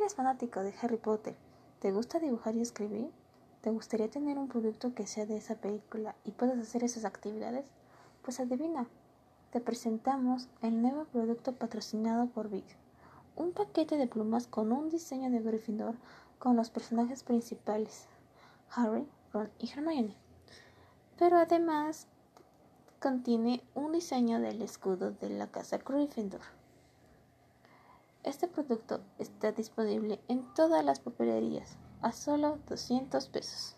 eres fanático de Harry Potter, ¿te gusta dibujar y escribir? ¿Te gustaría tener un producto que sea de esa película y puedas hacer esas actividades? Pues adivina, te presentamos el nuevo producto patrocinado por Big. Un paquete de plumas con un diseño de Gryffindor con los personajes principales, Harry, Ron y Hermione. Pero además contiene un diseño del escudo de la casa Gryffindor. Este producto está disponible en todas las papelerías a solo 200 pesos.